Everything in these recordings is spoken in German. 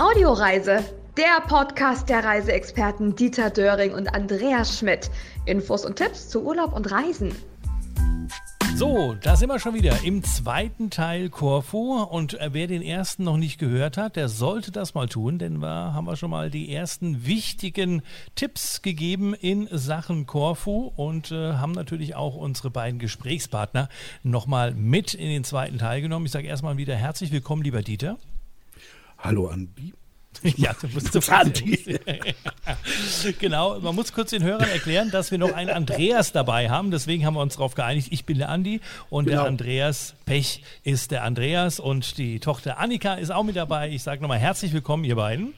Audioreise, der Podcast der Reiseexperten Dieter Döring und Andreas Schmidt. Infos und Tipps zu Urlaub und Reisen. So, da sind wir schon wieder im zweiten Teil Corfu und äh, wer den ersten noch nicht gehört hat, der sollte das mal tun, denn wir haben wir schon mal die ersten wichtigen Tipps gegeben in Sachen Corfu und äh, haben natürlich auch unsere beiden Gesprächspartner nochmal mit in den zweiten Teil genommen. Ich sage erstmal wieder herzlich willkommen, lieber Dieter. Hallo Andi. Ja, du musst du Andi. genau, man muss kurz den Hörern erklären, dass wir noch einen Andreas dabei haben. Deswegen haben wir uns darauf geeinigt, ich bin der Andi und genau. der Andreas Pech ist der Andreas und die Tochter Annika ist auch mit dabei. Ich sage nochmal herzlich willkommen, ihr beiden.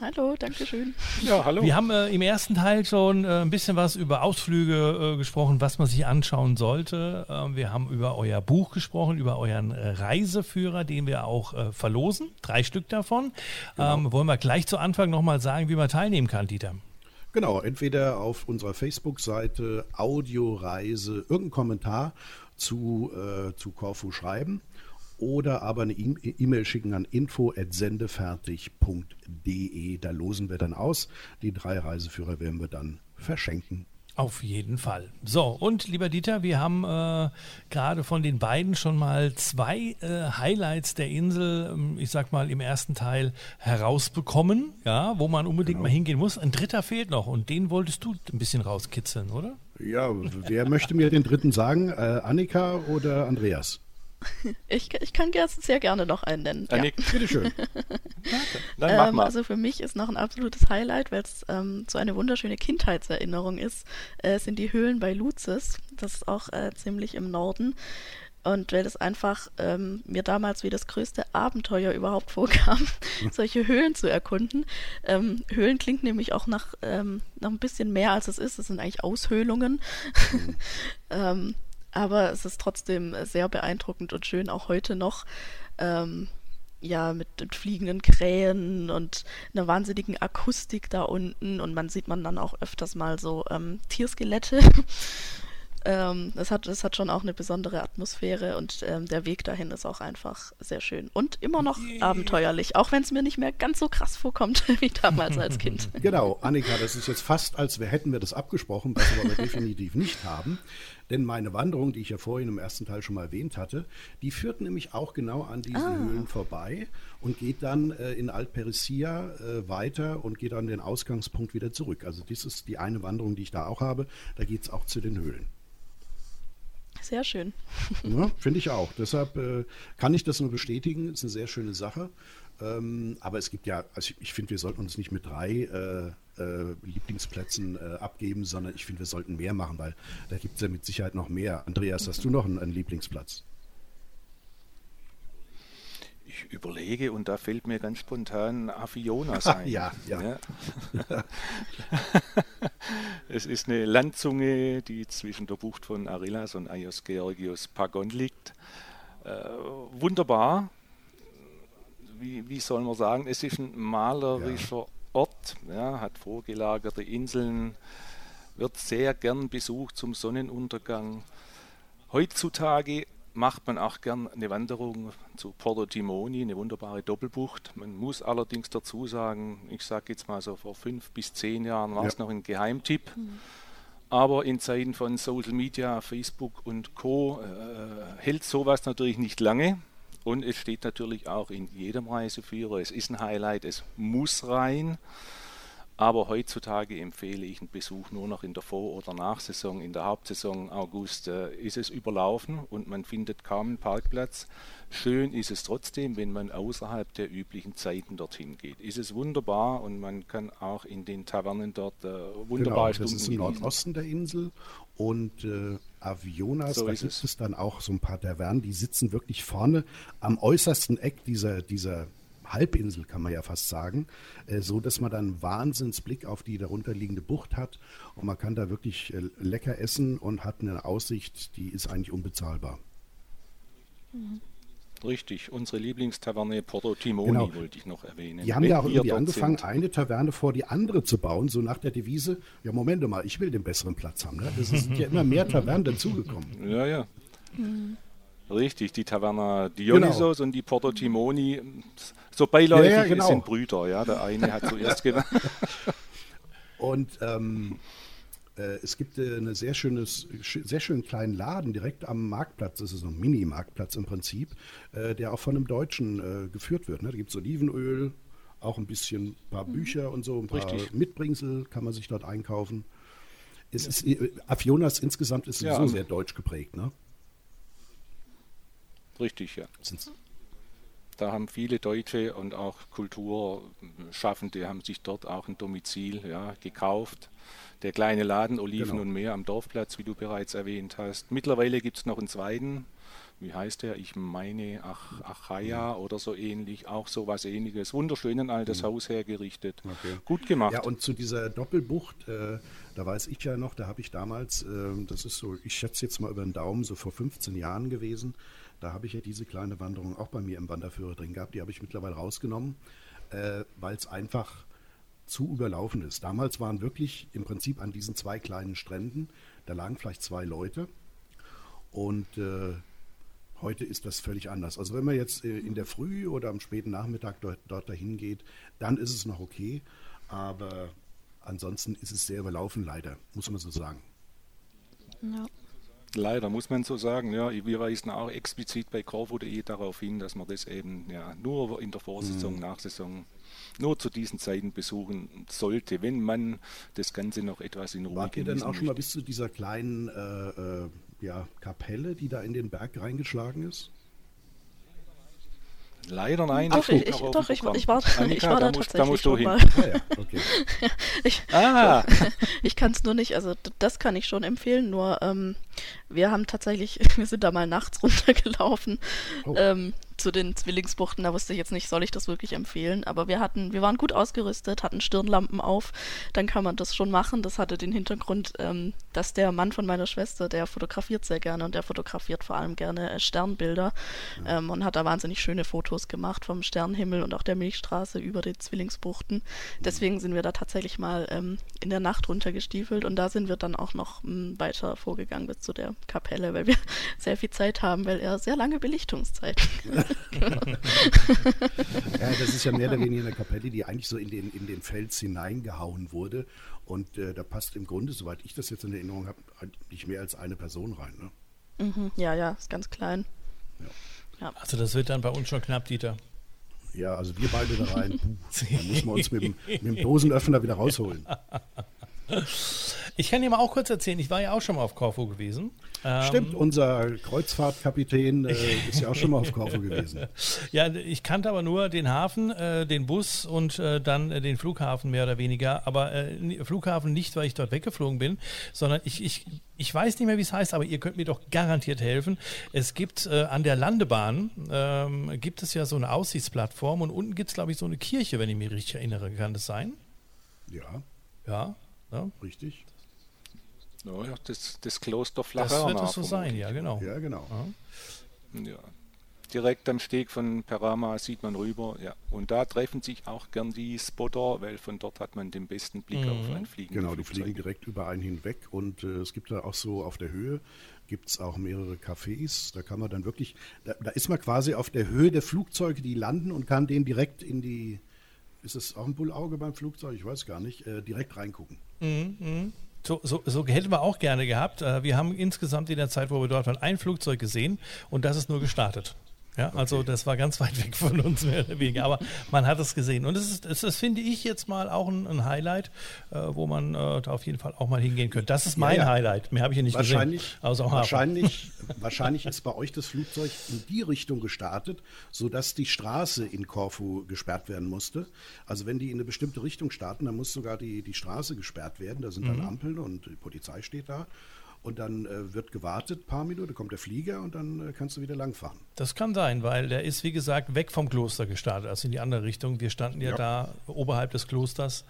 Hallo, danke schön. Ja, hallo. Wir haben äh, im ersten Teil schon äh, ein bisschen was über Ausflüge äh, gesprochen, was man sich anschauen sollte. Ähm, wir haben über euer Buch gesprochen, über euren äh, Reiseführer, den wir auch äh, verlosen. Drei Stück davon. Genau. Ähm, wollen wir gleich zu Anfang nochmal sagen, wie man teilnehmen kann, Dieter? Genau, entweder auf unserer Facebook-Seite Audioreise irgendeinen Kommentar zu, äh, zu Corfu schreiben oder aber eine e-, E-Mail schicken an info@sendefertig.de. Da losen wir dann aus. Die drei Reiseführer werden wir dann verschenken. Auf jeden Fall. So, und lieber Dieter, wir haben äh, gerade von den beiden schon mal zwei äh, Highlights der Insel, ähm, ich sag mal, im ersten Teil herausbekommen, ja, wo man unbedingt genau. mal hingehen muss. Ein dritter fehlt noch und den wolltest du ein bisschen rauskitzeln, oder? Ja, wer möchte mir den dritten sagen? Äh, Annika oder Andreas? Ich, ich kann sehr gerne noch einen nennen. Ja. Bitteschön. Dann mach ähm, mal. Also für mich ist noch ein absolutes Highlight, weil es ähm, so eine wunderschöne Kindheitserinnerung ist, äh, sind die Höhlen bei Luzis. Das ist auch äh, ziemlich im Norden. Und weil es einfach ähm, mir damals wie das größte Abenteuer überhaupt vorkam, solche Höhlen zu erkunden. Ähm, Höhlen klingt nämlich auch nach, ähm, nach ein bisschen mehr, als es ist. Es sind eigentlich Aushöhlungen. Aber es ist trotzdem sehr beeindruckend und schön, auch heute noch. Ähm, ja, mit, mit, fliegenden Krähen und einer wahnsinnigen Akustik da unten. Und man sieht man dann auch öfters mal so ähm, Tierskelette. ähm, es, hat, es hat schon auch eine besondere Atmosphäre und ähm, der Weg dahin ist auch einfach sehr schön. Und immer noch yeah. abenteuerlich, auch wenn es mir nicht mehr ganz so krass vorkommt wie damals als Kind. Genau, Annika, das ist jetzt fast, als wir hätten wir das abgesprochen, was wir aber definitiv nicht haben. Denn meine Wanderung, die ich ja vorhin im ersten Teil schon mal erwähnt hatte, die führt nämlich auch genau an diesen ah. Höhlen vorbei und geht dann äh, in Altperissia äh, weiter und geht an den Ausgangspunkt wieder zurück. Also das ist die eine Wanderung, die ich da auch habe. Da geht es auch zu den Höhlen. Sehr schön. Ja, Finde ich auch. Deshalb äh, kann ich das nur bestätigen. Ist eine sehr schöne Sache. Ähm, aber es gibt ja, also ich, ich finde, wir sollten uns nicht mit drei äh, äh, Lieblingsplätzen äh, abgeben, sondern ich finde, wir sollten mehr machen, weil da gibt es ja mit Sicherheit noch mehr. Andreas, hast du noch einen, einen Lieblingsplatz? Ich überlege und da fällt mir ganz spontan Avionas ein. ja, ja. ja. es ist eine Landzunge, die zwischen der Bucht von Arillas und Aios Georgios Pagon liegt. Äh, wunderbar. Wie, wie soll man sagen, es ist ein malerischer ja. Ort, ja, hat vorgelagerte Inseln, wird sehr gern besucht zum Sonnenuntergang. Heutzutage macht man auch gern eine Wanderung zu Porto Timoni, eine wunderbare Doppelbucht. Man muss allerdings dazu sagen, ich sage jetzt mal so vor fünf bis zehn Jahren war es ja. noch ein Geheimtipp. Mhm. Aber in Zeiten von Social Media, Facebook und Co. Äh, hält sowas natürlich nicht lange. Und es steht natürlich auch in jedem Reiseführer, es ist ein Highlight, es muss rein. Aber heutzutage empfehle ich einen Besuch nur noch in der Vor- oder Nachsaison. In der Hauptsaison August äh, ist es überlaufen und man findet kaum einen Parkplatz. Schön ist es trotzdem, wenn man außerhalb der üblichen Zeiten dorthin geht. Ist es wunderbar und man kann auch in den Tavernen dort äh, wunderbar genau, Das ist im Nordosten der Insel und äh, Avionas, so da gibt es. es dann auch so ein paar Tavernen, die sitzen wirklich vorne am äußersten Eck dieser, dieser Halbinsel, kann man ja fast sagen, äh, so dass man dann einen Wahnsinnsblick auf die darunterliegende Bucht hat und man kann da wirklich äh, lecker essen und hat eine Aussicht, die ist eigentlich unbezahlbar. Mhm. Richtig, unsere Lieblingstaverne Porto Timoni genau. wollte ich noch erwähnen. Die haben ja auch irgendwie angefangen, sind. eine Taverne vor die andere zu bauen, so nach der Devise, ja Moment mal, ich will den besseren Platz haben. Ne? Es sind ja immer mehr Tavernen dazugekommen. Ja, ja. Mhm. Richtig, die Taverna Dionysos genau. und die Porto Timoni, so beiläufig ja, ja, genau. sind Brüder, ja. Der eine hat zuerst gewonnen. und ähm, äh, es gibt äh, eine sehr schönes, sehr schönen kleinen Laden direkt am Marktplatz. Das ist so ein Mini-Marktplatz im Prinzip, äh, der auch von einem Deutschen geführt wird. Ne? Da gibt es Olivenöl, auch ein bisschen ein paar mhm. Bücher und so, ein paar Richtig. Mitbringsel kann man sich dort einkaufen. Es ist, Afionas insgesamt ist ja, so sehr deutsch geprägt, ne? Richtig, ja. Sind's? Da haben viele Deutsche und auch Kulturschaffende haben sich dort auch ein Domizil ja, gekauft der kleine Laden Oliven genau. und Meer am Dorfplatz, wie du bereits erwähnt hast. Mittlerweile gibt es noch einen zweiten, wie heißt der? Ich meine Ach, Achaya mhm. oder so ähnlich, auch so was ähnliches. Wunderschön ein altes mhm. Haus hergerichtet. Okay. Gut gemacht. Ja, und zu dieser Doppelbucht, äh, da weiß ich ja noch, da habe ich damals, äh, das ist so, ich schätze jetzt mal über den Daumen, so vor 15 Jahren gewesen, da habe ich ja diese kleine Wanderung auch bei mir im Wanderführer drin gehabt. Die habe ich mittlerweile rausgenommen, äh, weil es einfach zu überlaufen ist. Damals waren wirklich im Prinzip an diesen zwei kleinen Stränden, da lagen vielleicht zwei Leute und äh, heute ist das völlig anders. Also wenn man jetzt äh, in der Früh oder am späten Nachmittag dort, dort dahin geht, dann ist es noch okay, aber ansonsten ist es sehr überlaufen leider, muss man so sagen. Ja. Leider muss man so sagen, ja, wir weisen auch explizit bei Corvo.de darauf hin, dass man das eben ja, nur in der Vorsaison, mhm. Nachsaison nur zu diesen Zeiten besuchen sollte, wenn man das Ganze noch etwas in Ruhe Wart ihr denn auch schon mal bis zu dieser kleinen äh, äh, ja, Kapelle, die da in den Berg reingeschlagen ist? Leider nein. Ach, ich, ich, doch, ich, ich, war, Annika, ich war da, da musst, tatsächlich da schon mal. Ah, ja, okay. ich ah. ich kann es nur nicht, also das kann ich schon empfehlen, nur ähm, wir haben tatsächlich, wir sind da mal nachts runtergelaufen. Oh. Ähm, zu den Zwillingsbuchten, da wusste ich jetzt nicht, soll ich das wirklich empfehlen. Aber wir hatten, wir waren gut ausgerüstet, hatten Stirnlampen auf, dann kann man das schon machen. Das hatte den Hintergrund, ähm, dass der Mann von meiner Schwester, der fotografiert sehr gerne und der fotografiert vor allem gerne äh, Sternbilder ja. ähm, und hat da wahnsinnig schöne Fotos gemacht vom Sternenhimmel und auch der Milchstraße über die Zwillingsbuchten. Deswegen sind wir da tatsächlich mal ähm, in der Nacht runtergestiefelt und da sind wir dann auch noch m, hm, weiter vorgegangen bis zu der Kapelle, weil wir sehr viel Zeit haben, weil er sehr lange Belichtungszeiten ja, das ist ja mehr oder weniger eine Kapelle, die eigentlich so in den, in den Fels hineingehauen wurde. Und äh, da passt im Grunde, soweit ich das jetzt in Erinnerung habe, nicht mehr als eine Person rein. Ne? Mhm, ja, ja, ist ganz klein. Ja. Ja. Also das wird dann bei uns schon knapp, Dieter. Ja, also wir beide da rein. Dann müssen wir uns mit dem, mit dem Dosenöffner wieder rausholen. Ich kann dir mal auch kurz erzählen, ich war ja auch schon mal auf Korfu gewesen. Stimmt, ähm, unser Kreuzfahrtkapitän äh, ist ja auch schon mal auf Korfu gewesen. ja, ich kannte aber nur den Hafen, äh, den Bus und äh, dann äh, den Flughafen mehr oder weniger. Aber äh, Flughafen nicht, weil ich dort weggeflogen bin, sondern ich, ich, ich weiß nicht mehr, wie es heißt, aber ihr könnt mir doch garantiert helfen. Es gibt äh, an der Landebahn, ähm, gibt es ja so eine Aussichtsplattform und unten gibt es, glaube ich, so eine Kirche, wenn ich mich richtig erinnere. Kann das sein? Ja. Ja, ja. Richtig. Ja, das, das Kloster Flacher. Das wird es so sein, ja, genau. Ja, genau. Ja. ja. Direkt am Steg von Perama sieht man rüber, ja. Und da treffen sich auch gern die Spotter, weil von dort hat man den besten Blick mhm. auf ein Fliegen. Genau, die fliegen direkt über einen hinweg und äh, es gibt da auch so auf der Höhe gibt es auch mehrere Cafés. Da kann man dann wirklich, da, da, ist man quasi auf der Höhe der Flugzeuge, die landen und kann den direkt in die, ist es auch ein Bullauge beim Flugzeug? Ich weiß gar nicht, äh, direkt reingucken. Mhm, mh. So, so, so, hätten wir auch gerne gehabt. Äh, wir haben insgesamt in der Zeit, wo wir dort waren, ein Flugzeug gesehen und das ist nur gestartet. Ja, okay. also das war ganz weit weg von uns mehr oder weniger, aber man hat es gesehen. Und das, ist, das, das finde ich jetzt mal auch ein, ein Highlight, äh, wo man äh, da auf jeden Fall auch mal hingehen könnte. Das ist mein ja, ja. Highlight. Mehr habe ich ja nicht wahrscheinlich, gesehen. Wahrscheinlich, wahrscheinlich ist bei euch das Flugzeug in die Richtung gestartet, sodass die Straße in Korfu gesperrt werden musste. Also wenn die in eine bestimmte Richtung starten, dann muss sogar die, die Straße gesperrt werden. Da sind dann mhm. Ampeln und die Polizei steht da und dann äh, wird gewartet, ein paar Minuten, kommt der Flieger und dann äh, kannst du wieder langfahren. Das kann sein, weil der ist, wie gesagt, weg vom Kloster gestartet, also in die andere Richtung. Wir standen ja, ja. da oberhalb des Klosters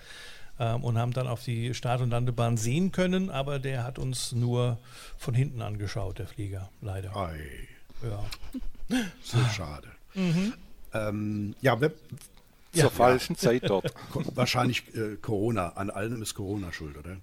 ähm, und haben dann auf die Start- und Landebahn sehen können, aber der hat uns nur von hinten angeschaut, der Flieger, leider. Ei. Ja. So schade. Mhm. Ähm, ja, wer, zur ja, falschen ja. Zeit dort. Wahrscheinlich äh, Corona. An allem ist Corona schuld, oder?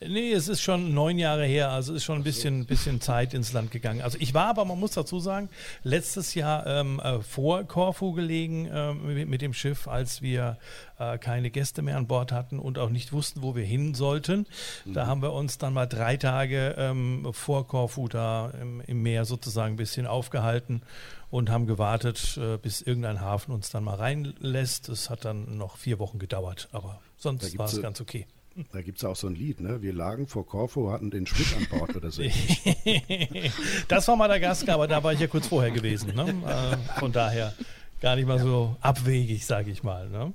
Nee, es ist schon neun Jahre her, also ist schon ein bisschen, bisschen Zeit ins Land gegangen. Also ich war aber, man muss dazu sagen, letztes Jahr ähm, äh, vor Korfu gelegen äh, mit, mit, dem Schiff, als wir äh, keine Gäste mehr an Bord hatten und auch nicht wussten, wo wir hin sollten. Mhm. Da haben wir uns dann mal drei Tage ähm, vor Korfu da im, im, Meer sozusagen ein bisschen aufgehalten und haben gewartet, äh, bis irgendein Hafen uns dann mal reinlässt. Es hat dann noch vier Wochen gedauert, aber sonst war es ganz okay. Da gibt es auch so ein Lied, ne? Wir lagen vor Korfu, hatten den Schmidt an Bord oder so. das war Madagaskar, aber da war ich ja kurz vorher gewesen. Ne? Äh, von daher gar nicht mal so abwegig, sage ich mal. Ne?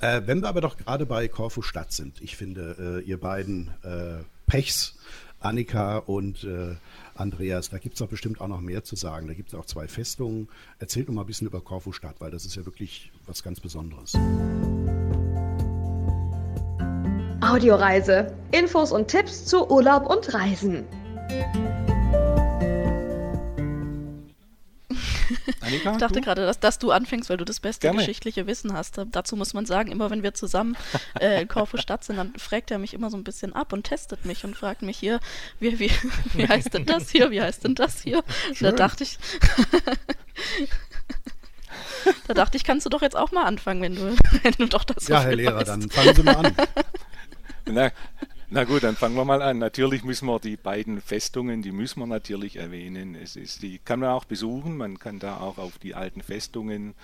Äh, wenn wir aber doch gerade bei Korfu Stadt sind, ich finde, äh, ihr beiden äh, Pechs, Annika und äh, Andreas, da gibt es doch bestimmt auch noch mehr zu sagen. Da gibt es auch zwei Festungen. Erzählt doch mal ein bisschen über Korfu Stadt, weil das ist ja wirklich was ganz Besonderes. Audioreise. Infos und Tipps zu Urlaub und Reisen. Annika, ich dachte du? gerade, dass, dass, du anfängst, weil du das beste Gerne. geschichtliche Wissen hast. Dazu muss man sagen, immer wenn wir zusammen äh, in Korfu Stadt sind, dann fragt er mich immer so ein bisschen ab und testet mich und fragt mich hier, wie, wie, wie heißt denn das hier, wie heißt denn das hier? Da dachte ich, da dachte ich, kannst du doch jetzt auch mal anfangen, wenn du, wenn du doch das so Ja, Herr Lehrer, weißt. dann fangen Sie mal an. Na, na gut, dann fangen wir mal an. Natürlich müssen wir die beiden Festungen, die müssen wir natürlich erwähnen. Es ist, die kann man auch besuchen. Man kann da auch auf die alten Festungen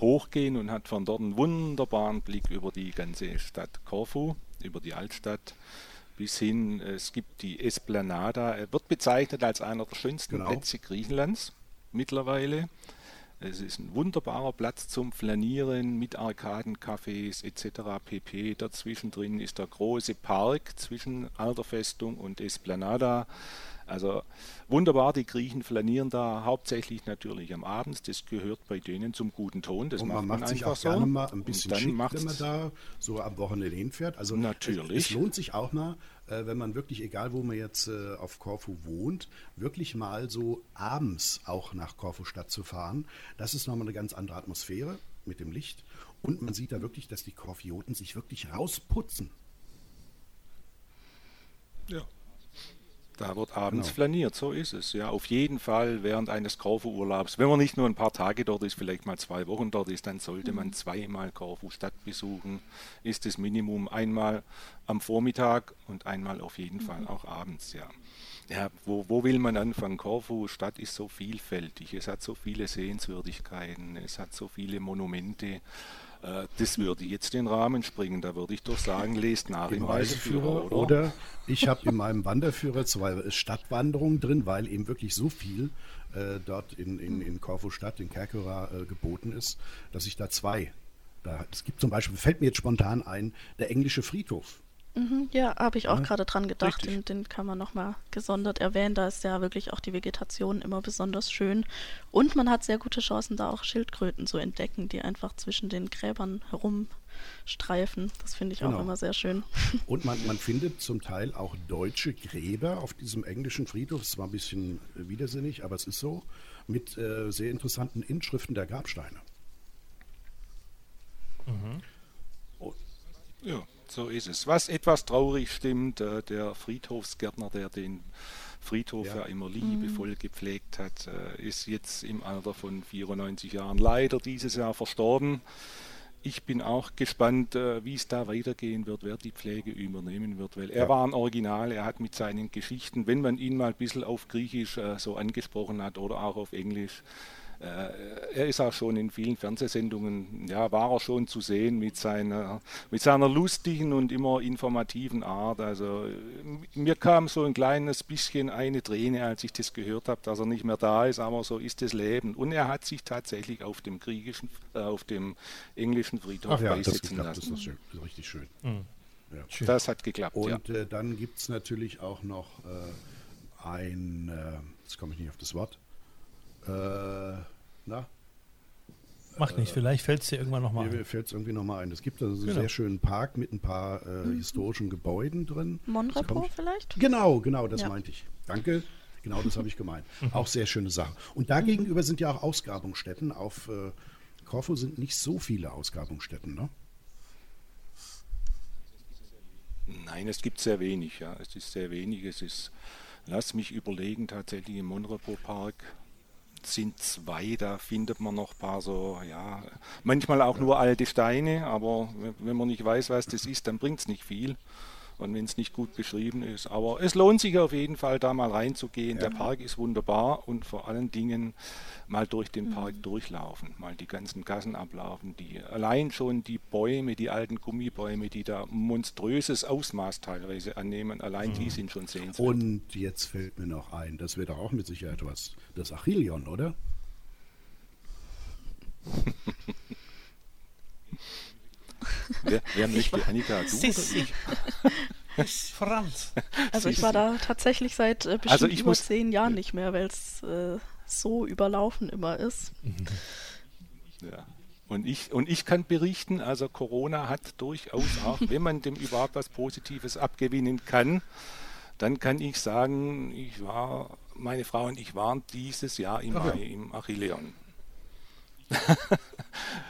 hochgehen und hat von dort einen wunderbaren Blick über die ganze Stadt Korfu, über die Altstadt bis hin. Es gibt die Esplanada. Er wird bezeichnet als einer der schönsten genau. Plätze Griechenlands mittlerweile. Es ist ein wunderbarer Platz zum Flanieren mit Arkaden, Cafés etc. pp. Dazwischen drin ist der große Park zwischen Alter Festung und Esplanada. Also wunderbar, die Griechen flanieren da hauptsächlich natürlich am Abend. Das gehört bei denen zum guten Ton. Das und man macht, macht sich auch so. gerne mal ein bisschen schick, wenn man da so am Wochenende hinfährt. Also natürlich. Es, es lohnt sich auch mal, äh, wenn man wirklich, egal wo man jetzt äh, auf Korfu wohnt, wirklich mal so abends auch nach Korfu Stadt zu fahren. Das ist nochmal eine ganz andere Atmosphäre mit dem Licht. Und man sieht da wirklich, dass die Korfioten sich wirklich rausputzen. Ja. Da wird abends genau. flaniert, so ist es. Ja, auf jeden Fall während eines Korfu-Urlaubs. Wenn man nicht nur ein paar Tage dort ist, vielleicht mal zwei Wochen dort ist, dann sollte man mhm. zweimal Korfu Stadt besuchen. Ist das Minimum einmal am Vormittag und einmal auf jeden Fall mhm. auch abends, ja. Ja, wo, wo will man anfangen? Korfu Stadt ist so vielfältig. Es hat so viele Sehenswürdigkeiten, es hat so viele Monumente. Äh, das würde jetzt den Rahmen springen. Da würde ich doch sagen, lest nach im Reiseführer. Oder, oder ich habe in meinem Wanderführer zwei Stadtwanderungen drin, weil eben wirklich so viel äh, dort in, in, in Korfu Stadt, in Kerkera äh, geboten ist, dass ich da zwei. Da, es gibt zum Beispiel, fällt mir jetzt spontan ein, der englische Friedhof. Mhm, ja, habe ich auch ja, gerade dran gedacht. Den, den, kann man nochmal gesondert erwähnen. Da ist ja wirklich auch die Vegetation immer besonders schön. Und man hat sehr gute Chancen, da auch Schildkröten zu entdecken, die einfach zwischen den Gräbern herumstreifen. Das finde ich genau. auch immer sehr schön. Und man, man findet zum Teil auch deutsche Gräber auf diesem englischen Friedhof. Es war ein bisschen widersinnig, aber es ist so. Mit äh, sehr interessanten Inschriften der Grabsteine. Mhm. Oh. Ja. So ist es. Was etwas traurig stimmt, äh, der Friedhofsgärtner, der den Friedhof ja, ja immer liebevoll mhm. gepflegt hat, äh, ist jetzt im Alter von 94 Jahren leider dieses Jahr verstorben. Ich bin auch gespannt, äh, wie es da weitergehen wird, wer die Pflege übernehmen wird, weil er ja. war ein Original, er hat mit seinen Geschichten, wenn man ihn mal ein bisschen auf Griechisch äh, so angesprochen hat oder auch auf Englisch, er ist auch schon in vielen Fernsehsendungen, ja, war er schon zu sehen mit seiner, mit seiner lustigen und immer informativen Art. Also mir kam so ein kleines bisschen eine Träne, als ich das gehört habe, dass er nicht mehr da ist, aber so ist das Leben. Und er hat sich tatsächlich auf dem griechischen, äh, auf dem englischen Friedhof ja, beisetzen das lassen. Das ist, schön, das ist richtig schön. Mhm. Ja. Das hat geklappt. Und ja. äh, dann gibt es natürlich auch noch äh, ein, äh, jetzt komme ich nicht auf das Wort, äh, na? Macht nicht, vielleicht fällt es dir irgendwann nochmal ein. Mir fällt es irgendwie nochmal ein. Es gibt also einen genau. sehr schönen Park mit ein paar äh, mhm. historischen Gebäuden drin. Monrepo vielleicht? Genau, genau, das ja. meinte ich. Danke. Genau, das habe ich gemeint. Mhm. Auch sehr schöne Sache. Und dagegenüber sind ja auch Ausgrabungsstätten. Auf äh, Korfu sind nicht so viele Ausgrabungsstätten, ne? Nein, es gibt sehr wenig, ja. Es ist sehr wenig. Es ist, lass mich überlegen, tatsächlich im Monrepo Park sind zwei, da findet man noch ein paar so, ja, manchmal auch nur alte Steine, aber wenn man nicht weiß, was das ist, dann bringt es nicht viel und wenn es nicht gut beschrieben ist. Aber es lohnt sich auf jeden Fall, da mal reinzugehen. Ja. Der Park ist wunderbar und vor allen Dingen mal durch den Park mhm. durchlaufen, mal die ganzen Gassen ablaufen, die allein schon die Bäume, die alten Gummibäume, die da monströses Ausmaß teilweise annehmen, allein mhm. die sind schon sehenswert. Und jetzt fällt mir noch ein, das wird auch mit Sicherheit was, das Achillion, oder? wer, wer möchte, Annika? Du Sissi. Franz. Also ich war da tatsächlich seit äh, bestimmt also ich über muss, zehn Jahren nicht mehr, weil es äh, so überlaufen immer ist. Ja. Und ich, und ich kann berichten, also Corona hat durchaus auch, wenn man dem überhaupt was Positives abgewinnen kann, dann kann ich sagen, ich war, meine Frau und ich waren dieses Jahr im Mai im Achilleon.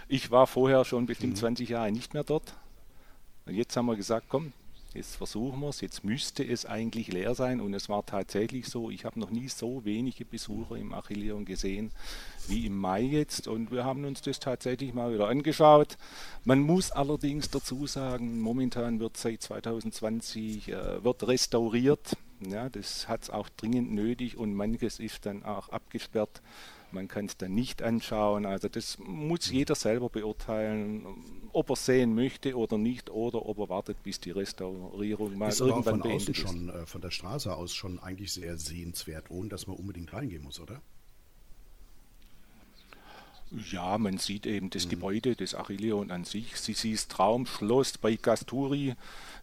ich war vorher schon bestimmt mhm. 20 Jahre nicht mehr dort. Und jetzt haben wir gesagt, komm, jetzt versuchen wir es, jetzt müsste es eigentlich leer sein und es war tatsächlich so, ich habe noch nie so wenige Besucher im Achilleon gesehen wie im Mai jetzt und wir haben uns das tatsächlich mal wieder angeschaut. Man muss allerdings dazu sagen, momentan wird seit 2020 äh, wird restauriert, ja, das hat es auch dringend nötig und manches ist dann auch abgesperrt man kann es dann nicht anschauen. Also das muss jeder selber beurteilen, ob er sehen möchte oder nicht oder ob er wartet, bis die Restaurierung mal ist irgendwann von beendet schon, ist. Äh, von der Straße aus schon eigentlich sehr sehenswert, ohne dass man unbedingt reingehen muss, oder? Ja, man sieht eben das mhm. Gebäude des Achilleon an sich. Sie sieht Traumschloss bei Gasturi,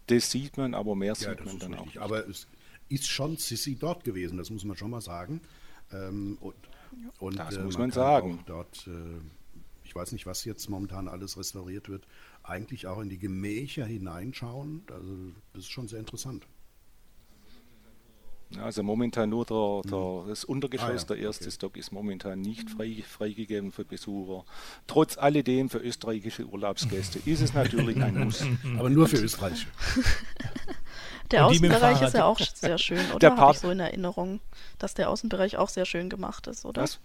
das sieht man, aber mehr ja, sieht man dann richtig. auch. Nicht. Aber es ist schon Sissi dort gewesen, das muss man schon mal sagen. Ähm, und und, das äh, muss man, man sagen. Dort, äh, ich weiß nicht, was jetzt momentan alles restauriert wird, eigentlich auch in die Gemächer hineinschauen. Also das ist schon sehr interessant. Also momentan nur der, der hm. das Untergeschoss, ah, ja. der erste okay. Stock ist momentan nicht frei, freigegeben für Besucher. Trotz alledem für österreichische Urlaubsgäste ist es natürlich ein Muss. Aber nur für Österreicher. Der Außenbereich ist ja auch sehr schön, oder? Habe ich so in Erinnerung, dass der Außenbereich auch sehr schön gemacht ist, oder? Was?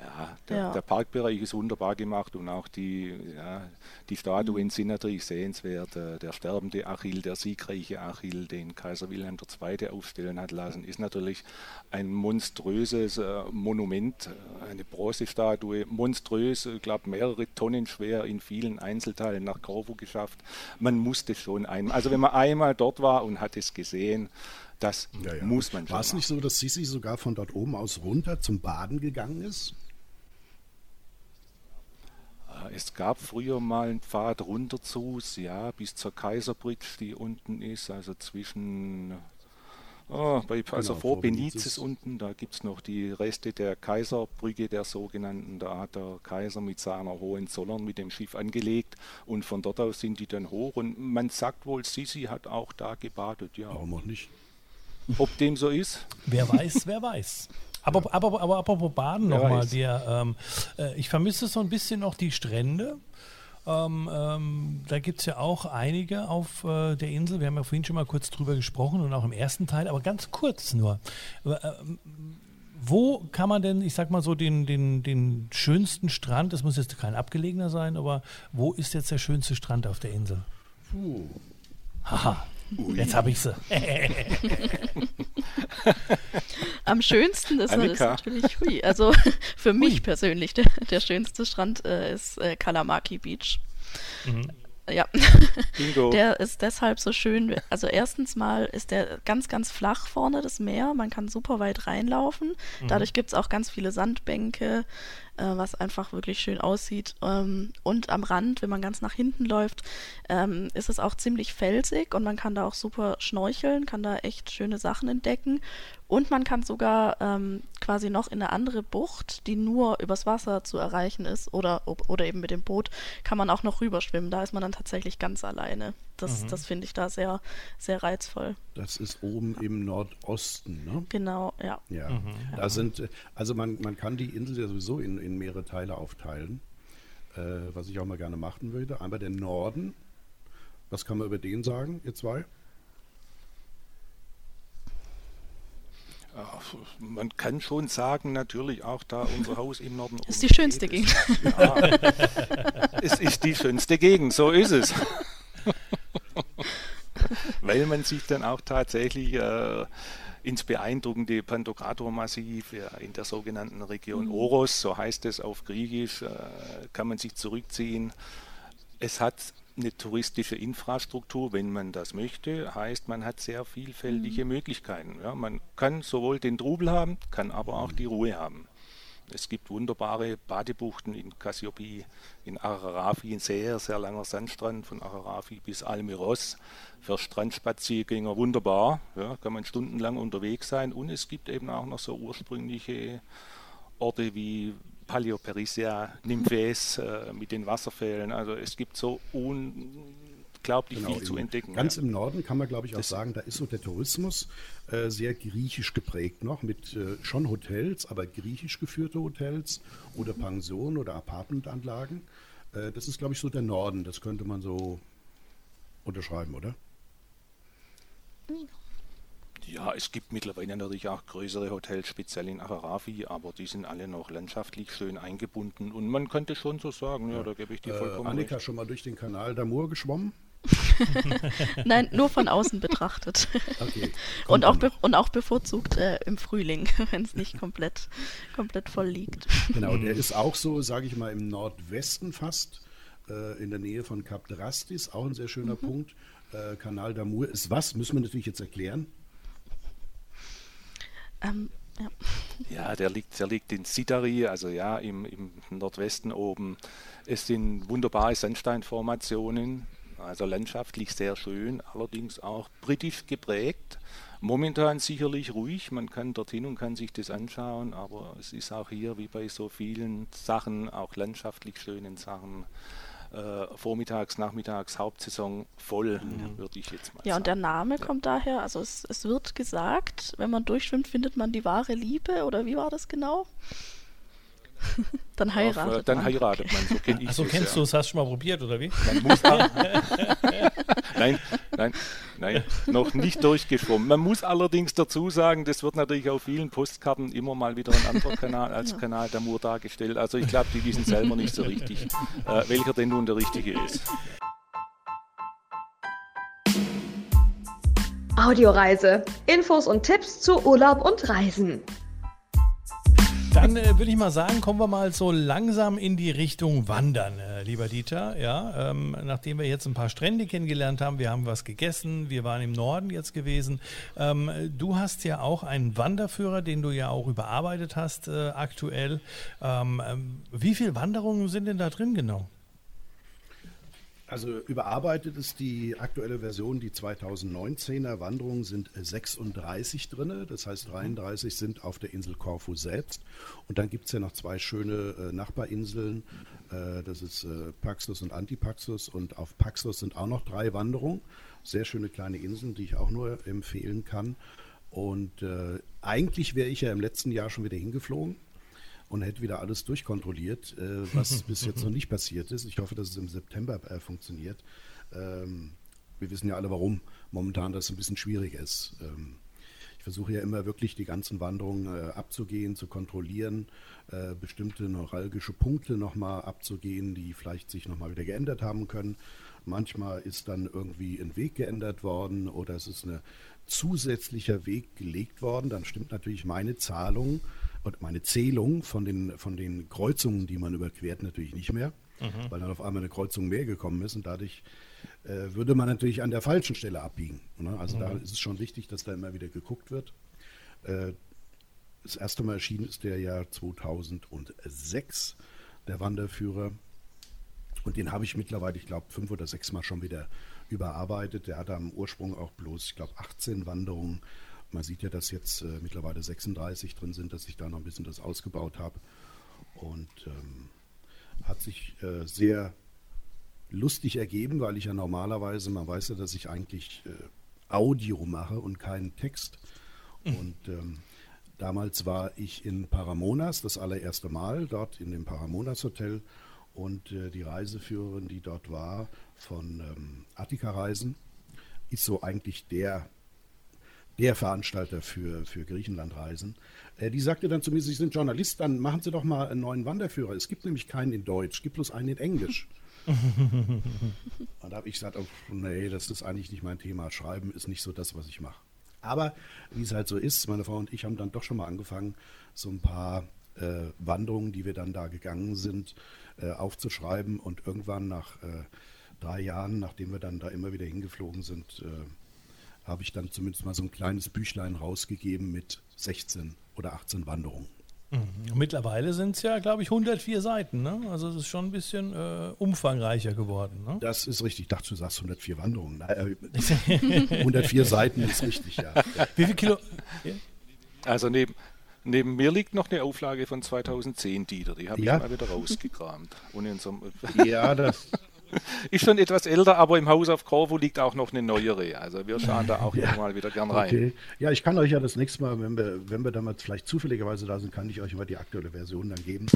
Ja, der, ja. der, Parkbereich ist wunderbar gemacht und auch die, ja, die Statuen mhm. sind natürlich sehenswert. Äh, der sterbende Achill, der siegreiche Achill, den Kaiser Wilhelm II. aufstellen hat lassen, ist natürlich ein monströses äh, Monument, äh, eine Bronzestatue, monströs, ich glaube mehrere Tonnen schwer, in vielen Einzelteilen nach Korfu geschafft. Man musste schon einmal, also wenn man einmal dort war und hat es gesehen, das ja, ja. muss man schon. War es nicht so, dass Sisi sogar von dort oben aus runter zum Baden gegangen ist? Es gab früher mal einen Pfad runter zu, ja, bis zur Kaiserbridge, die unten ist, also zwischen, oh, bei, also genau, vor Benizis unten, da gibt es noch die Reste der Kaiserbrücke, der sogenannten. Da hat der Kaiser mit seiner Hohenzollern mit dem Schiff angelegt und von dort aus sind die dann hoch. Und man sagt wohl, Sisi hat auch da gebadet, ja. Warum auch nicht? Ob dem so ist? Wer weiß, wer weiß. Aber, aber, aber apropos Baden nochmal, ähm, äh, ich vermisse so ein bisschen noch die Strände. Ähm, ähm, da gibt es ja auch einige auf äh, der Insel. Wir haben ja vorhin schon mal kurz drüber gesprochen und auch im ersten Teil, aber ganz kurz nur. Äh, wo kann man denn, ich sag mal so, den, den, den schönsten Strand, das muss jetzt kein abgelegener sein, aber wo ist jetzt der schönste Strand auf der Insel? Puh. Haha, Ui. Jetzt habe ich sie. Am schönsten ist, ist natürlich, hui, also für mich hui. persönlich der, der schönste Strand äh, ist äh, Kalamaki Beach. Mhm. Ja, Bingo. der ist deshalb so schön. Also erstens mal ist der ganz, ganz flach vorne das Meer. Man kann super weit reinlaufen. Mhm. Dadurch gibt es auch ganz viele Sandbänke äh, was einfach wirklich schön aussieht. Ähm, und am Rand, wenn man ganz nach hinten läuft, ähm, ist es auch ziemlich felsig und man kann da auch super schnorcheln, kann da echt schöne Sachen entdecken. Und man kann sogar ähm, quasi noch in eine andere Bucht, die nur übers Wasser zu erreichen ist oder, oder eben mit dem Boot, kann man auch noch rüberschwimmen. Da ist man dann tatsächlich ganz alleine. Das, mhm. das finde ich da sehr, sehr reizvoll. Das ist oben im Nordosten, ne? Genau, ja. Ja, mhm. da sind, also man, man kann die Insel ja sowieso in, in mehrere Teile aufteilen, äh, was ich auch mal gerne machen würde. Einmal der Norden, Was kann man über den sagen, ihr zwei? man kann schon sagen, natürlich auch da unser Haus im Norden. Ist die schönste Gegend. Ja, es ist die schönste Gegend, so ist es. Weil man sich dann auch tatsächlich äh, ins beeindruckende Pantokrator-Massiv ja, in der sogenannten Region mhm. Oros, so heißt es auf Griechisch, äh, kann man sich zurückziehen. Es hat eine touristische Infrastruktur, wenn man das möchte, heißt, man hat sehr vielfältige mhm. Möglichkeiten. Ja, man kann sowohl den Trubel haben, kann aber auch die Ruhe haben. Es gibt wunderbare Badebuchten in Cassiope, in Ararafi, ein sehr, sehr langer Sandstrand von Ararafi bis Almiros. Für Strandspaziergänger wunderbar, ja, kann man stundenlang unterwegs sein. Und es gibt eben auch noch so ursprüngliche Orte wie Paleoperisia, Nymphes äh, mit den Wasserfällen. Also es gibt so unglaublich genau, viel zu entdecken. Ganz ja. im Norden kann man, glaube ich, auch das sagen, da ist so der Tourismus äh, sehr griechisch geprägt noch, mit äh, schon Hotels, aber griechisch geführte Hotels oder Pensionen oder Apartmentanlagen. Äh, das ist, glaube ich, so der Norden. Das könnte man so unterschreiben, oder? Ja, es gibt mittlerweile natürlich auch größere Hotels, speziell in Acharafi, aber die sind alle noch landschaftlich schön eingebunden und man könnte schon so sagen, ja, ja da gebe ich dir vollkommen äh, Annika recht. schon mal durch den Kanal d'Amour geschwommen? Nein, nur von außen betrachtet. Okay, und, auch und auch bevorzugt äh, im Frühling, wenn es nicht komplett, komplett voll liegt. Genau, der ist auch so, sage ich mal, im Nordwesten fast, äh, in der Nähe von Cap Drastis, auch ein sehr schöner mhm. Punkt. Äh, Kanal d'Amour ist was, müssen wir natürlich jetzt erklären. Ähm, ja. ja. der liegt, der liegt in Sidari, also ja, im, im Nordwesten oben. Es sind wunderbare Sandsteinformationen, also landschaftlich sehr schön, allerdings auch britisch geprägt. Momentan sicherlich ruhig, man kann dorthin und kann sich das anschauen, aber es ist auch hier wie bei so vielen Sachen, auch landschaftlich schönen Sachen, äh, vormittags, nachmittags, Hauptsaison voll, mhm. würde ich jetzt mal ja, sagen. Ja, und der Name ja. kommt daher, also es, es wird gesagt, wenn man durchschwimmt, findet man die wahre Liebe, oder wie war das genau? dann heiratet Auf, äh, Dann man. heiratet man, so kenne ich Ach so, kennst ja. du es, hast du schon mal probiert, oder wie? Man muss nein, nein, nein, noch nicht durchgeschwommen. Man muss allerdings dazu sagen, das wird natürlich auf vielen Postkarten immer mal wieder ein anderer Kanal als ja. Kanal der Mur dargestellt. Also ich glaube, die wissen selber nicht so richtig, äh, welcher denn nun der richtige ist. Audioreise. Infos und Tipps zu Urlaub und Reisen. Dann äh, würde ich mal sagen, kommen wir mal so langsam in die Richtung Wandern, äh, lieber Dieter. Ja, ähm, nachdem wir jetzt ein paar Strände kennengelernt haben, wir haben was gegessen, wir waren im Norden jetzt gewesen. Ähm, du hast ja auch einen Wanderführer, den du ja auch überarbeitet hast äh, aktuell. Ähm, ähm wie viele Wanderungen sind denn da drin genau? Also überarbeitet ist die aktuelle Version, die 2019er Wanderungen sind 36 drin, das heißt 33 sind auf der Insel Korfu selbst. Und dann gibt es ja noch zwei schöne äh, Nachbarinseln, äh, das ist äh, Paxos und Antipaxos. Und auf Paxos sind auch noch drei Wanderungen, sehr schöne kleine Inseln, die ich auch nur empfehlen kann. Und äh, eigentlich wäre ich ja im letzten Jahr schon wieder hingeflogen und hätte wieder alles durchkontrolliert, äh, was bis jetzt noch nicht passiert ist. Ich hoffe, dass es im September äh, funktioniert. Ähm, wir wissen ja alle, warum momentan das ein bisschen schwierig ist. Ähm, ich versuche ja immer wirklich die ganzen Wanderungen äh, abzugehen, zu kontrollieren, äh, bestimmte neuralgische Punkte nochmal abzugehen, die vielleicht sich nochmal wieder geändert haben können. Manchmal ist dann irgendwie ein Weg geändert worden oder es ist ein zusätzlicher Weg gelegt worden. Dann stimmt natürlich meine Zahlung und meine Zählung von den, von den Kreuzungen, die man überquert, natürlich nicht mehr, mhm. weil dann auf einmal eine Kreuzung mehr gekommen ist und dadurch äh, würde man natürlich an der falschen Stelle abbiegen. Ne? Also mhm. da ist es schon wichtig, dass da immer wieder geguckt wird. Äh, das erste Mal erschienen ist der Jahr 2006, der Wanderführer. Und den habe ich mittlerweile, ich glaube, fünf oder sechs Mal schon wieder überarbeitet. Der hatte am Ursprung auch bloß, ich glaube, 18 Wanderungen man sieht ja, dass jetzt äh, mittlerweile 36 drin sind, dass ich da noch ein bisschen das ausgebaut habe. Und ähm, hat sich äh, sehr lustig ergeben, weil ich ja normalerweise, man weiß ja, dass ich eigentlich äh, Audio mache und keinen Text. Mhm. Und ähm, damals war ich in Paramonas, das allererste Mal, dort in dem Paramonas Hotel. Und äh, die Reiseführerin, die dort war, von ähm, Attika Reisen, ist so eigentlich der, der Veranstalter für, für Griechenlandreisen. Äh, die sagte dann zu mir, Sie sind Journalist, dann machen Sie doch mal einen neuen Wanderführer. Es gibt nämlich keinen in Deutsch, es gibt bloß einen in Englisch. Und da habe ich gesagt, oh, nee, das ist eigentlich nicht mein Thema. Schreiben ist nicht so das, was ich mache. Aber wie es halt so ist, meine Frau und ich haben dann doch schon mal angefangen, so ein paar äh, Wanderungen, die wir dann da gegangen sind, äh, aufzuschreiben. Und irgendwann nach äh, drei Jahren, nachdem wir dann da immer wieder hingeflogen sind, äh, habe ich dann zumindest mal so ein kleines Büchlein rausgegeben mit 16 oder 18 Wanderungen. Mhm. Mittlerweile sind es ja, glaube ich, 104 Seiten. Ne? Also es ist schon ein bisschen äh, umfangreicher geworden. Ne? Das ist richtig. Ich dachte, du sagst 104 Wanderungen. Nein, äh, 104 Seiten ist richtig, ja. Wie viel Kilo? Also neben, neben mir liegt noch eine Auflage von 2010, Dieter. Die habe ich mal wieder rausgekramt. Und in so ja, das, ist schon etwas älter, aber im Haus auf Corvo liegt auch noch eine neuere. Also wir schauen da auch ja. mal wieder gern rein. Okay. Ja, ich kann euch ja das nächste Mal, wenn wir, wenn wir damals vielleicht zufälligerweise da sind, kann ich euch immer die aktuelle Version dann geben.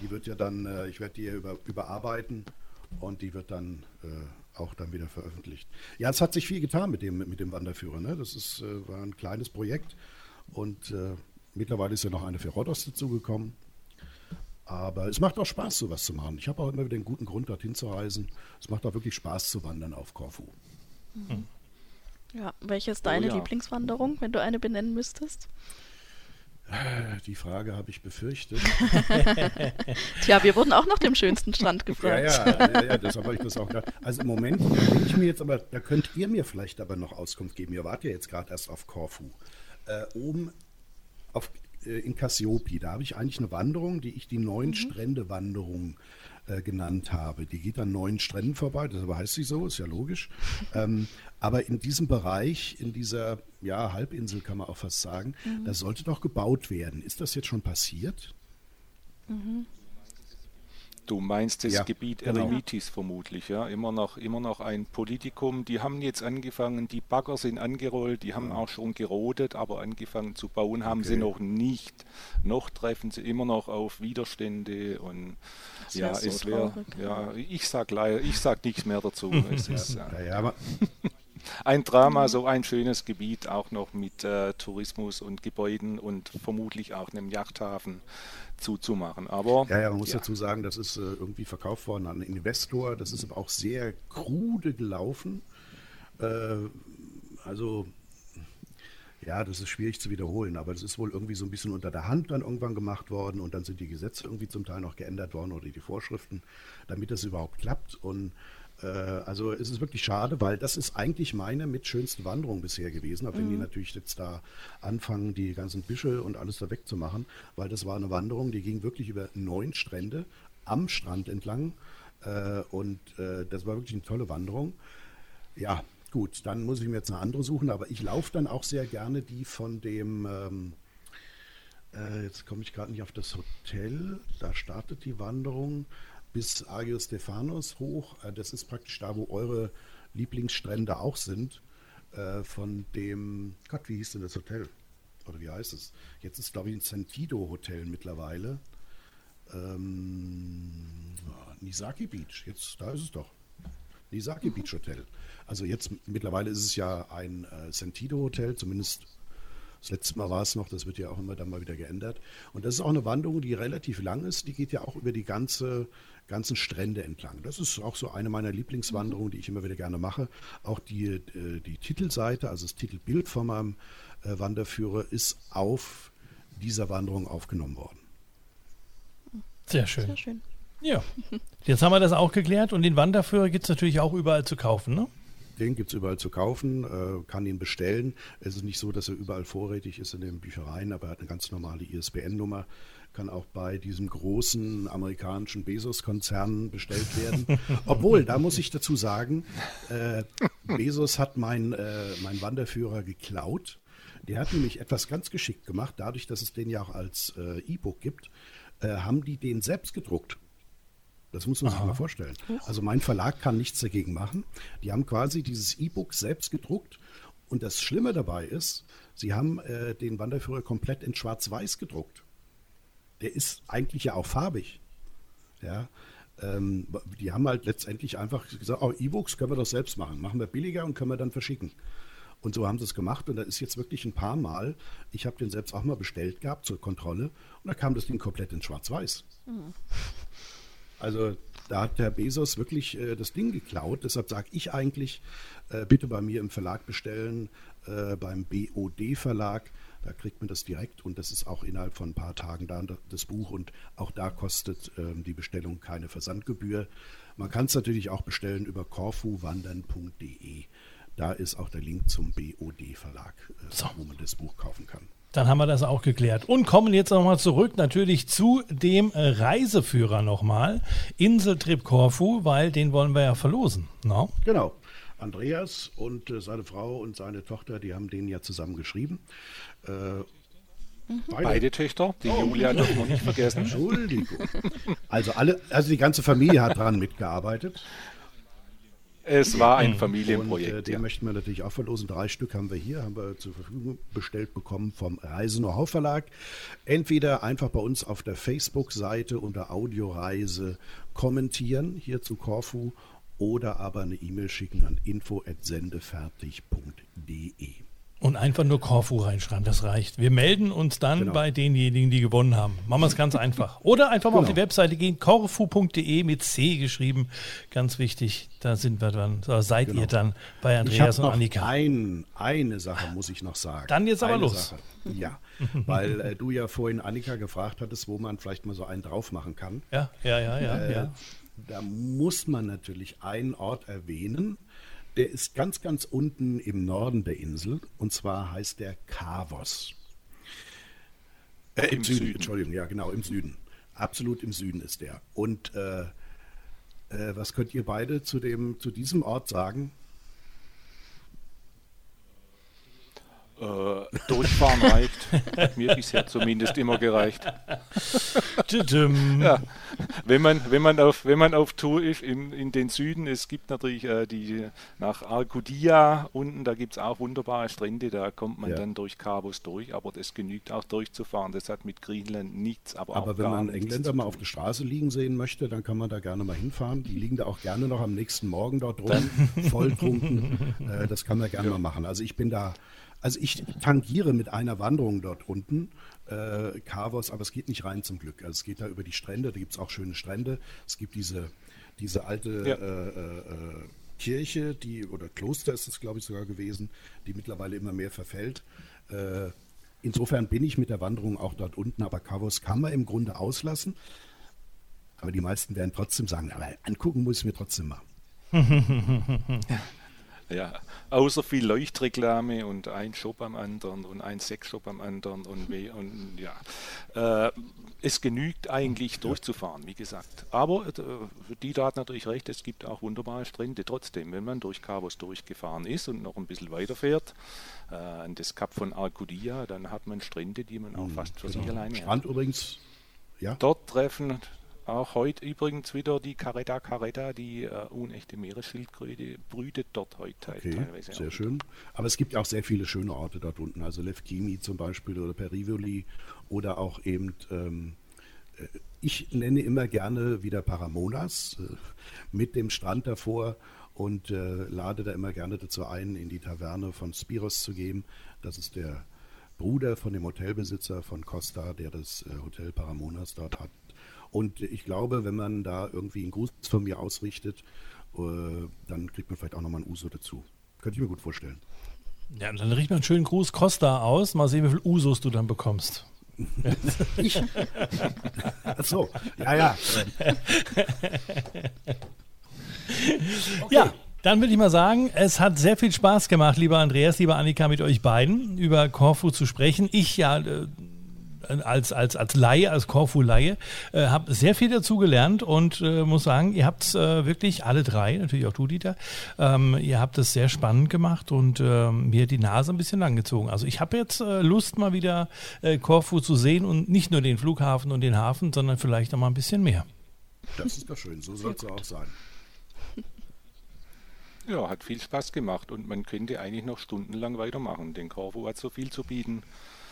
Die wird ja dann, äh, ich werde die über, überarbeiten und die wird dann äh, auch dann wieder veröffentlicht. Ja, es hat sich viel getan mit dem, mit dem Wanderführer. Ne? Das ist, äh, war ein kleines Projekt und äh, mittlerweile ist ja noch eine für Rhodos dazugekommen. Aber es macht auch Spaß, sowas zu machen. Ich habe auch immer wieder einen guten Grund, dorthin zu reisen. Es macht auch wirklich Spaß zu wandern auf Korfu. Mhm. Ja, welche ist deine oh, ja. Lieblingswanderung, wenn du eine benennen müsstest? Die Frage habe ich befürchtet. Tja, wir wurden auch nach dem schönsten Strand gefragt. Ja, ja, ja, ja deshalb habe ich das auch gedacht. Also im Moment denke ich mir jetzt aber, da könnt ihr mir vielleicht aber noch Auskunft geben. Ihr wart ja jetzt gerade erst auf Korfu. Äh, oben auf äh, in Cassiopi. Da habe ich eigentlich eine Wanderung, die ich die neun mhm. Strände Wanderung äh, genannt habe. Die geht an neun Stränden vorbei, das heißt sie so, ist ja logisch. ähm, aber in diesem Bereich, in dieser ja, Halbinsel kann man auch fast sagen, mhm. da sollte doch gebaut werden. Ist das jetzt schon passiert? Mhm. Du meinst das ja, Gebiet genau. Eremitis vermutlich, ja? Immer noch, immer noch ein Politikum. Die haben jetzt angefangen, die Bagger sind angerollt, die haben ja. auch schon gerodet, aber angefangen zu bauen haben okay. sie noch nicht. Noch treffen sie immer noch auf Widerstände und ja, so es wäre, ja, ich sag leider, ich sag nichts mehr dazu. es ist, ja, ja, ein Drama, so ein schönes Gebiet, auch noch mit äh, Tourismus und Gebäuden und vermutlich auch einem Yachthafen zuzumachen. Aber ja, ja, man muss ja. dazu sagen, das ist äh, irgendwie verkauft worden an einen Investor. Das ist aber auch sehr krude gelaufen. Äh, also ja, das ist schwierig zu wiederholen, aber das ist wohl irgendwie so ein bisschen unter der Hand dann irgendwann gemacht worden und dann sind die Gesetze irgendwie zum Teil noch geändert worden oder die Vorschriften, damit das überhaupt klappt. Und äh, also es ist wirklich schade, weil das ist eigentlich meine mit schönsten Wanderung bisher gewesen, auch wenn mhm. die natürlich jetzt da anfangen, die ganzen Büsche und alles da wegzumachen, weil das war eine Wanderung, die ging wirklich über neun Strände am Strand entlang. Äh, und äh, das war wirklich eine tolle Wanderung. Ja, gut, dann muss ich mir jetzt eine andere suchen, aber ich laufe dann auch sehr gerne die von dem ähm, äh, jetzt komme ich gerade nicht auf das Hotel, da startet die Wanderung bis Agios Stephanos hoch. Äh, das ist praktisch da, wo eure Lieblingsstrände auch sind. Äh, von dem, Gott, wie hieß denn das Hotel? Oder wie heißt es? Jetzt ist, glaube ich, ein Sentido Hotel mittlerweile. Ähm, Nisaki Beach, jetzt, da ist es doch. Nisaki mhm. Beach Hotel. Also jetzt mittlerweile ist es ja ein äh, Sentido Hotel, zumindest das letzte Mal war es noch, das wird ja auch immer dann mal wieder geändert. Und das ist auch eine Wanderung, die relativ lang ist. Die geht ja auch über die ganze ganzen Strände entlang. Das ist auch so eine meiner Lieblingswanderungen, die ich immer wieder gerne mache. Auch die, äh, die Titelseite, also das Titelbild von meinem äh, Wanderführer, ist auf dieser Wanderung aufgenommen worden. Sehr schön. Sehr schön. Ja, jetzt haben wir das auch geklärt und den Wanderführer gibt es natürlich auch überall zu kaufen, ne? Den gibt es überall zu kaufen, äh, kann ihn bestellen. Es ist nicht so, dass er überall vorrätig ist in den Büchereien, aber er hat eine ganz normale ISBN-Nummer kann auch bei diesem großen amerikanischen Bezos-Konzern bestellt werden. Obwohl, da muss ich dazu sagen, äh, Bezos hat meinen äh, mein Wanderführer geklaut. Der hat nämlich etwas ganz geschickt gemacht. Dadurch, dass es den ja auch als äh, E-Book gibt, äh, haben die den selbst gedruckt. Das muss man Aha. sich mal vorstellen. Also mein Verlag kann nichts dagegen machen. Die haben quasi dieses E-Book selbst gedruckt. Und das Schlimme dabei ist, sie haben äh, den Wanderführer komplett in Schwarz-Weiß gedruckt der ist eigentlich ja auch farbig. Ja, ähm, die haben halt letztendlich einfach gesagt, oh, E-Books können wir doch selbst machen. Machen wir billiger und können wir dann verschicken. Und so haben sie es gemacht und da ist jetzt wirklich ein paar Mal, ich habe den selbst auch mal bestellt gehabt zur Kontrolle und da kam das Ding komplett in schwarz-weiß. Mhm. Also da hat Herr Bezos wirklich äh, das Ding geklaut. Deshalb sage ich eigentlich, äh, bitte bei mir im Verlag bestellen, äh, beim BOD-Verlag. Da kriegt man das direkt und das ist auch innerhalb von ein paar Tagen da das Buch und auch da kostet ähm, die Bestellung keine Versandgebühr. Man kann es natürlich auch bestellen über korfuwandern.de. Da ist auch der Link zum BOD-Verlag, äh, so. wo man das Buch kaufen kann. Dann haben wir das auch geklärt. Und kommen jetzt nochmal zurück natürlich zu dem Reiseführer nochmal. Inseltrip Korfu, weil den wollen wir ja verlosen. No? Genau. Andreas und äh, seine Frau und seine Tochter, die haben den ja zusammen geschrieben. Äh, Beide. Beide. Töchter, die oh. Julia dürfen wir nicht vergessen. Entschuldigung. Also alle, also die ganze Familie hat daran mitgearbeitet. Es war ein Familienprojekt. Und, äh, den ja. möchten wir natürlich auch verlosen. Drei Stück haben wir hier, haben wir zur Verfügung bestellt bekommen vom Reisen Hau Verlag. Entweder einfach bei uns auf der Facebook-Seite unter Audioreise kommentieren hier zu Corfu oder aber eine E-Mail schicken an info@sendefertig.de. Und einfach nur Korfu reinschreiben, das reicht. Wir melden uns dann genau. bei denjenigen, die gewonnen haben. Machen wir es ganz einfach. Oder einfach mal genau. auf die Webseite gehen, korfu.de mit C geschrieben. Ganz wichtig, da sind wir dann, da seid genau. ihr dann bei Andreas und Annika. Ein, eine Sache muss ich noch sagen. Dann jetzt aber eine los. Sache. Ja, weil äh, du ja vorhin Annika gefragt hattest, wo man vielleicht mal so einen drauf machen kann. Ja, ja, ja, ja. Äh, ja. Da muss man natürlich einen Ort erwähnen, der ist ganz, ganz unten im Norden der Insel und zwar heißt der Kavos. Äh, Im, Im Süden, Süden, Entschuldigung, ja genau, im Süden. Absolut im Süden ist der. Und äh, äh, was könnt ihr beide zu, dem, zu diesem Ort sagen? Durchfahren reicht. Hat mir bisher zumindest immer gereicht. ja, wenn, man, wenn, man auf, wenn man auf Tour ist in, in den Süden, es gibt natürlich äh, die nach Arcudia unten, da gibt es auch wunderbare Strände, da kommt man ja. dann durch Cabos durch, aber das genügt auch durchzufahren. Das hat mit Griechenland nichts. Aber, aber wenn man Engländer mal auf der Straße liegen sehen möchte, dann kann man da gerne mal hinfahren. Die liegen da auch gerne noch am nächsten Morgen dort rum, volltrunken. Äh, das kann man gerne ja. mal machen. Also ich bin da also ich tangiere mit einer Wanderung dort unten äh, Kavos, aber es geht nicht rein zum Glück. Also es geht da über die Strände, da gibt es auch schöne Strände. Es gibt diese, diese alte ja. äh, äh, Kirche, die, oder Kloster ist es, glaube ich, sogar gewesen, die mittlerweile immer mehr verfällt. Äh, insofern bin ich mit der Wanderung auch dort unten, aber Kavos kann man im Grunde auslassen. Aber die meisten werden trotzdem sagen, aber angucken muss ich mir trotzdem mal. Ja, außer viel Leuchtreklame und ein Shop am anderen und ein Sexshop am anderen und, und ja. Äh, es genügt eigentlich durchzufahren, wie gesagt. Aber äh, die hat natürlich recht, es gibt auch wunderbare Strände. Trotzdem, wenn man durch Cabos durchgefahren ist und noch ein bisschen weiter fährt, äh, an das Kap von Arcudia, dann hat man Strände, die man auch mhm, fast für genau. sich alleine Strand hat. übrigens, ja. Dort treffen auch heute übrigens wieder die Caretta caretta, die äh, unechte Meeresschildkröte, brütet dort heute okay, teilweise. Sehr schön. Aber es gibt auch sehr viele schöne Orte dort unten, also Lefkimi zum Beispiel oder Perivoli oder auch eben, ähm, äh, ich nenne immer gerne wieder Paramonas äh, mit dem Strand davor und äh, lade da immer gerne dazu ein, in die Taverne von Spiros zu gehen. Das ist der Bruder von dem Hotelbesitzer von Costa, der das äh, Hotel Paramonas dort hat. Und ich glaube, wenn man da irgendwie einen Gruß von mir ausrichtet, äh, dann kriegt man vielleicht auch nochmal ein Uso dazu. Könnte ich mir gut vorstellen. Ja, dann riecht man einen schönen Gruß Costa aus. Mal sehen, wie viel Usos du dann bekommst. ich? Ach so, ja, ja. Okay. Ja, dann würde ich mal sagen, es hat sehr viel Spaß gemacht, lieber Andreas, lieber Annika, mit euch beiden über Corfu zu sprechen. Ich ja äh, als, als, als Laie, als Korfu-Laie, äh, habe sehr viel dazu gelernt und äh, muss sagen, ihr habt äh, wirklich alle drei, natürlich auch du, Dieter, ähm, ihr habt es sehr spannend gemacht und äh, mir die Nase ein bisschen langgezogen. Also ich habe jetzt äh, Lust, mal wieder äh, Korfu zu sehen und nicht nur den Flughafen und den Hafen, sondern vielleicht auch mal ein bisschen mehr. Das ist doch schön, so soll es auch sein. Ja, hat viel Spaß gemacht und man könnte eigentlich noch stundenlang weitermachen, denn Korfu hat so viel zu bieten.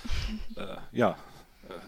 äh, ja,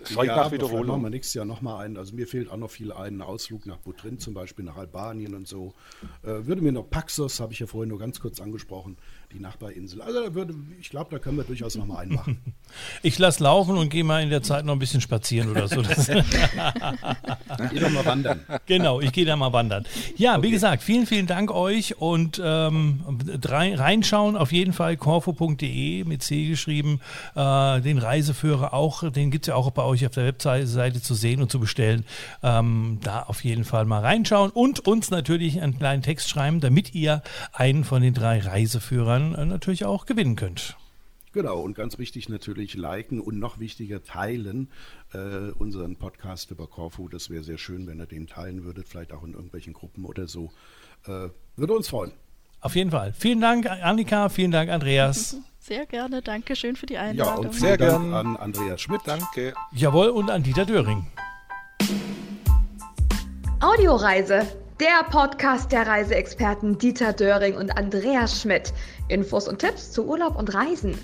Es schreit ja, nach Wiederholung. machen wir nächstes Jahr nochmal einen. Also mir fehlt auch noch viel ein. Ein Ausflug nach Butrin zum Beispiel, nach Albanien und so. Äh, würde mir noch Paxos, habe ich ja vorhin nur ganz kurz angesprochen, die Nachbarinsel. Also würde, ich glaube, da können wir durchaus nochmal einen machen. Ich lasse laufen und gehe mal in der Zeit noch ein bisschen spazieren oder so. geh doch mal wandern. Genau, ich gehe da mal wandern. Ja, okay. wie gesagt, vielen, vielen Dank euch und ähm, reinschauen auf jeden Fall corfo.de mit C geschrieben. Äh, den Reiseführer auch, den gibt es ja auch bei euch auf der Webseite zu sehen und zu bestellen. Ähm, da auf jeden Fall mal reinschauen und uns natürlich einen kleinen Text schreiben, damit ihr einen von den drei Reiseführern äh, natürlich auch gewinnen könnt. Genau, und ganz wichtig natürlich liken und noch wichtiger teilen äh, unseren Podcast über Corfu. Das wäre sehr schön, wenn ihr den teilen würdet, vielleicht auch in irgendwelchen Gruppen oder so. Äh, würde uns freuen. Auf jeden Fall. Vielen Dank, Annika. Vielen Dank, Andreas. Sehr gerne. Dankeschön für die Einladung. Ja, und sehr gerne an Andreas Schmidt. Danke. Jawohl, und an Dieter Döring. Audioreise. Der Podcast der Reiseexperten Dieter Döring und Andreas Schmidt. Infos und Tipps zu Urlaub und Reisen.